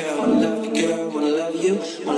girl, wanna love you, girl, wanna love you, wanna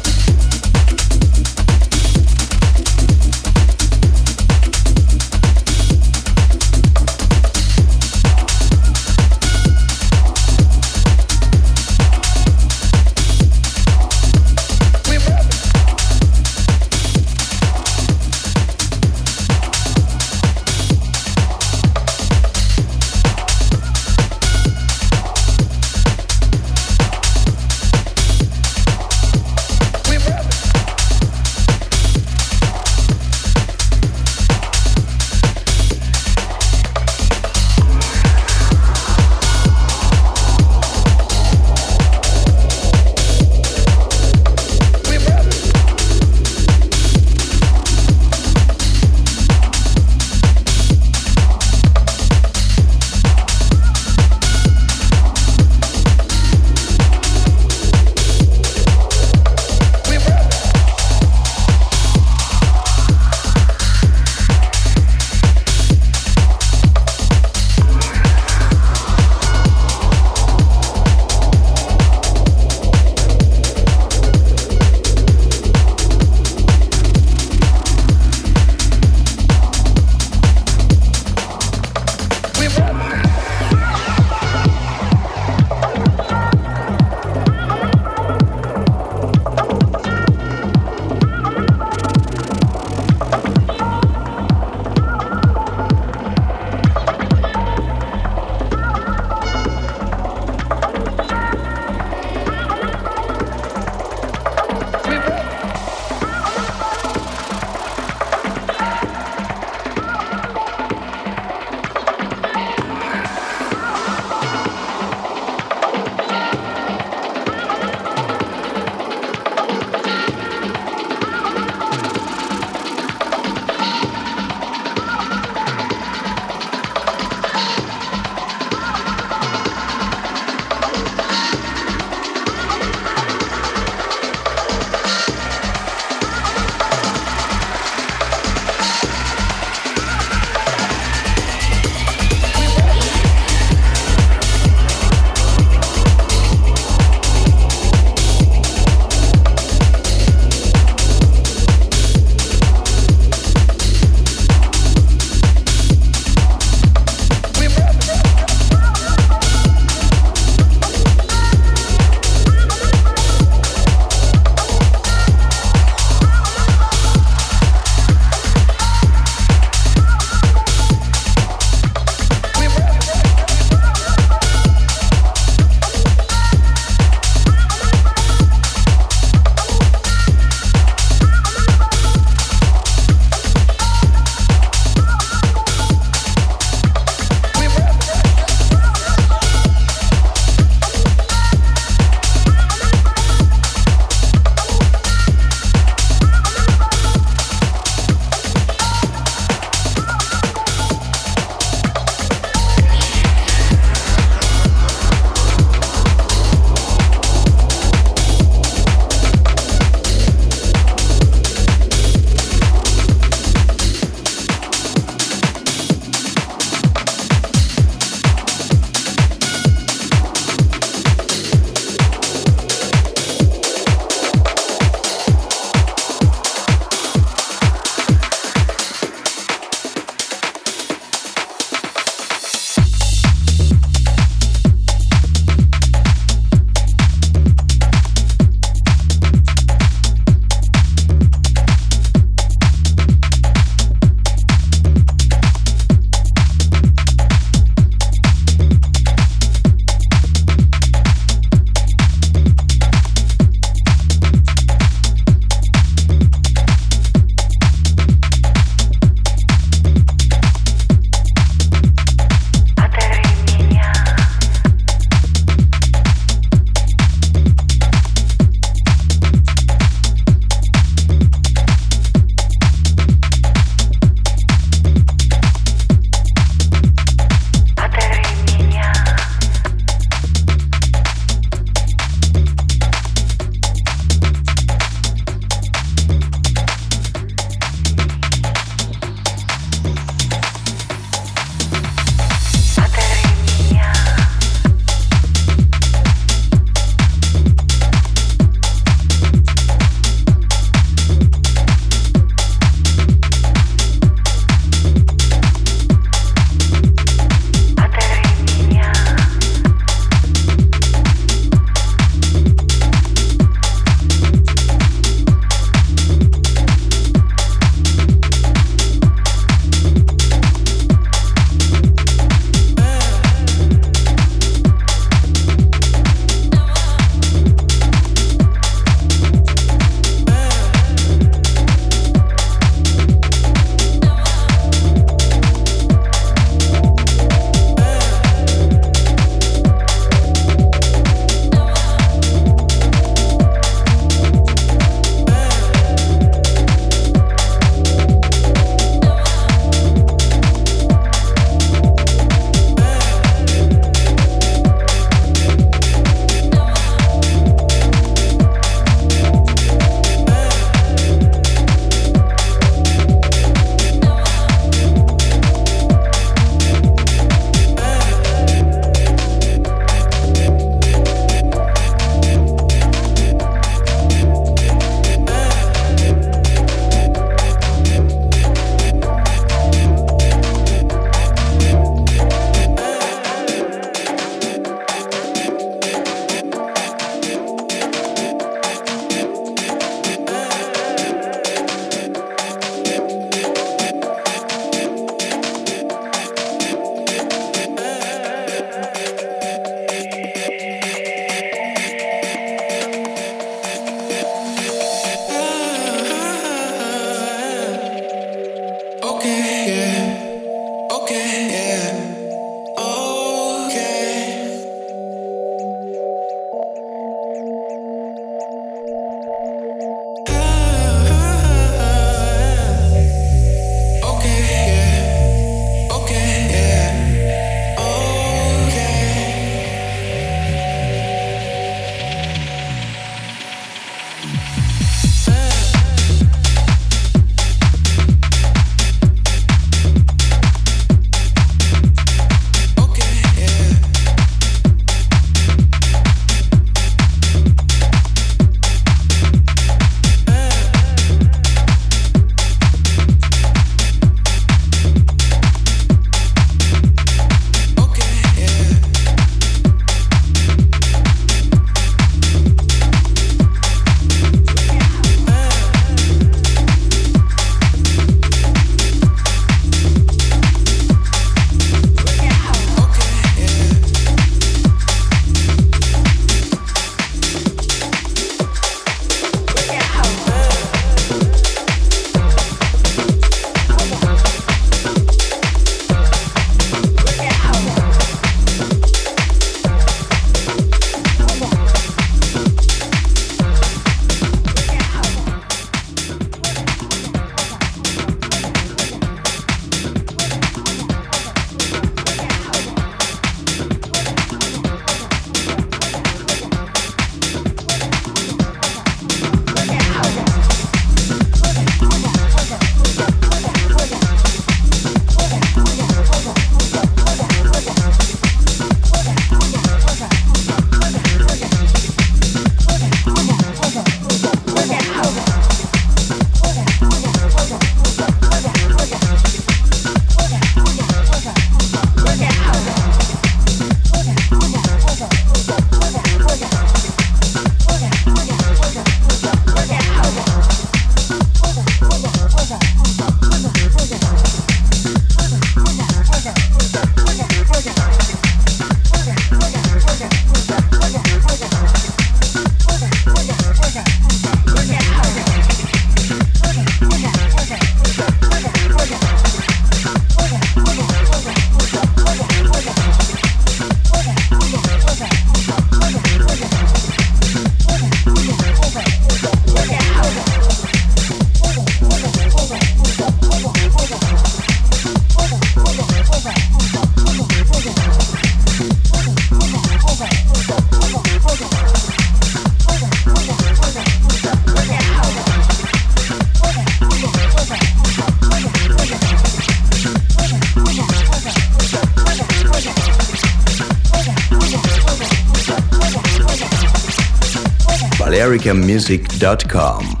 balearicamusic.com.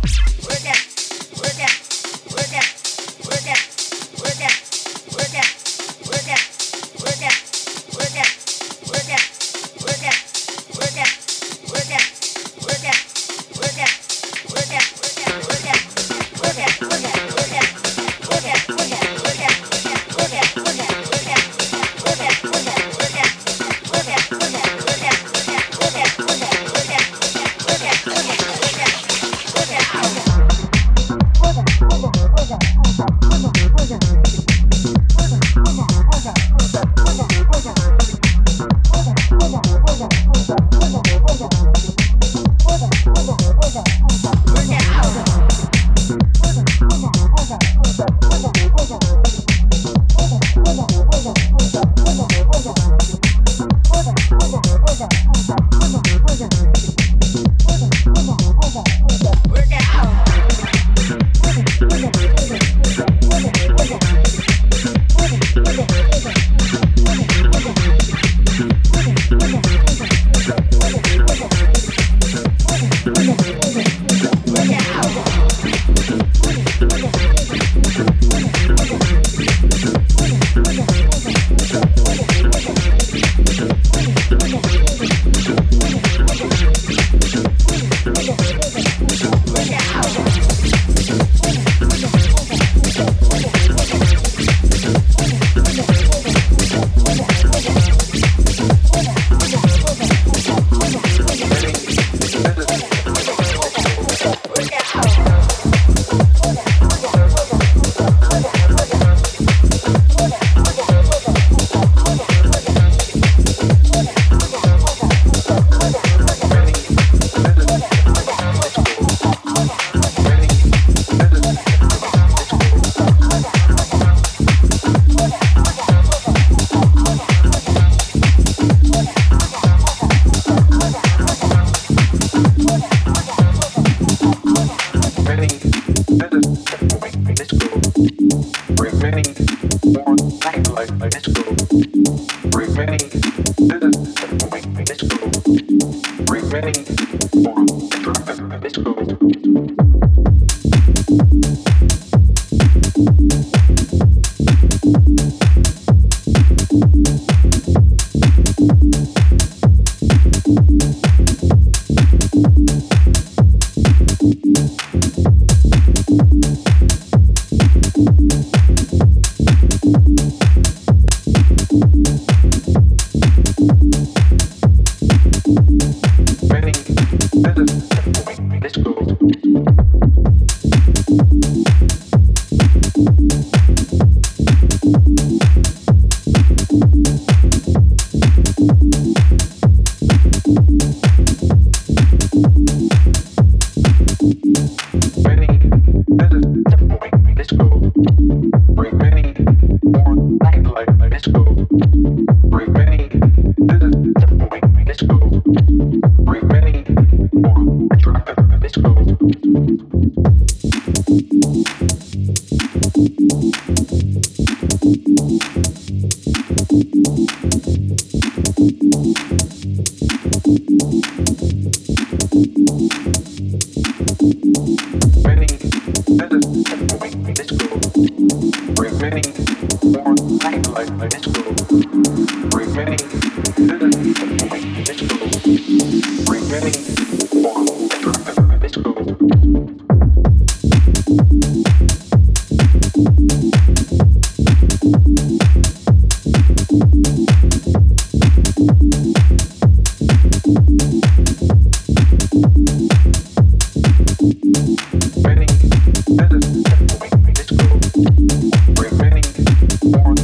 Let's go. Born.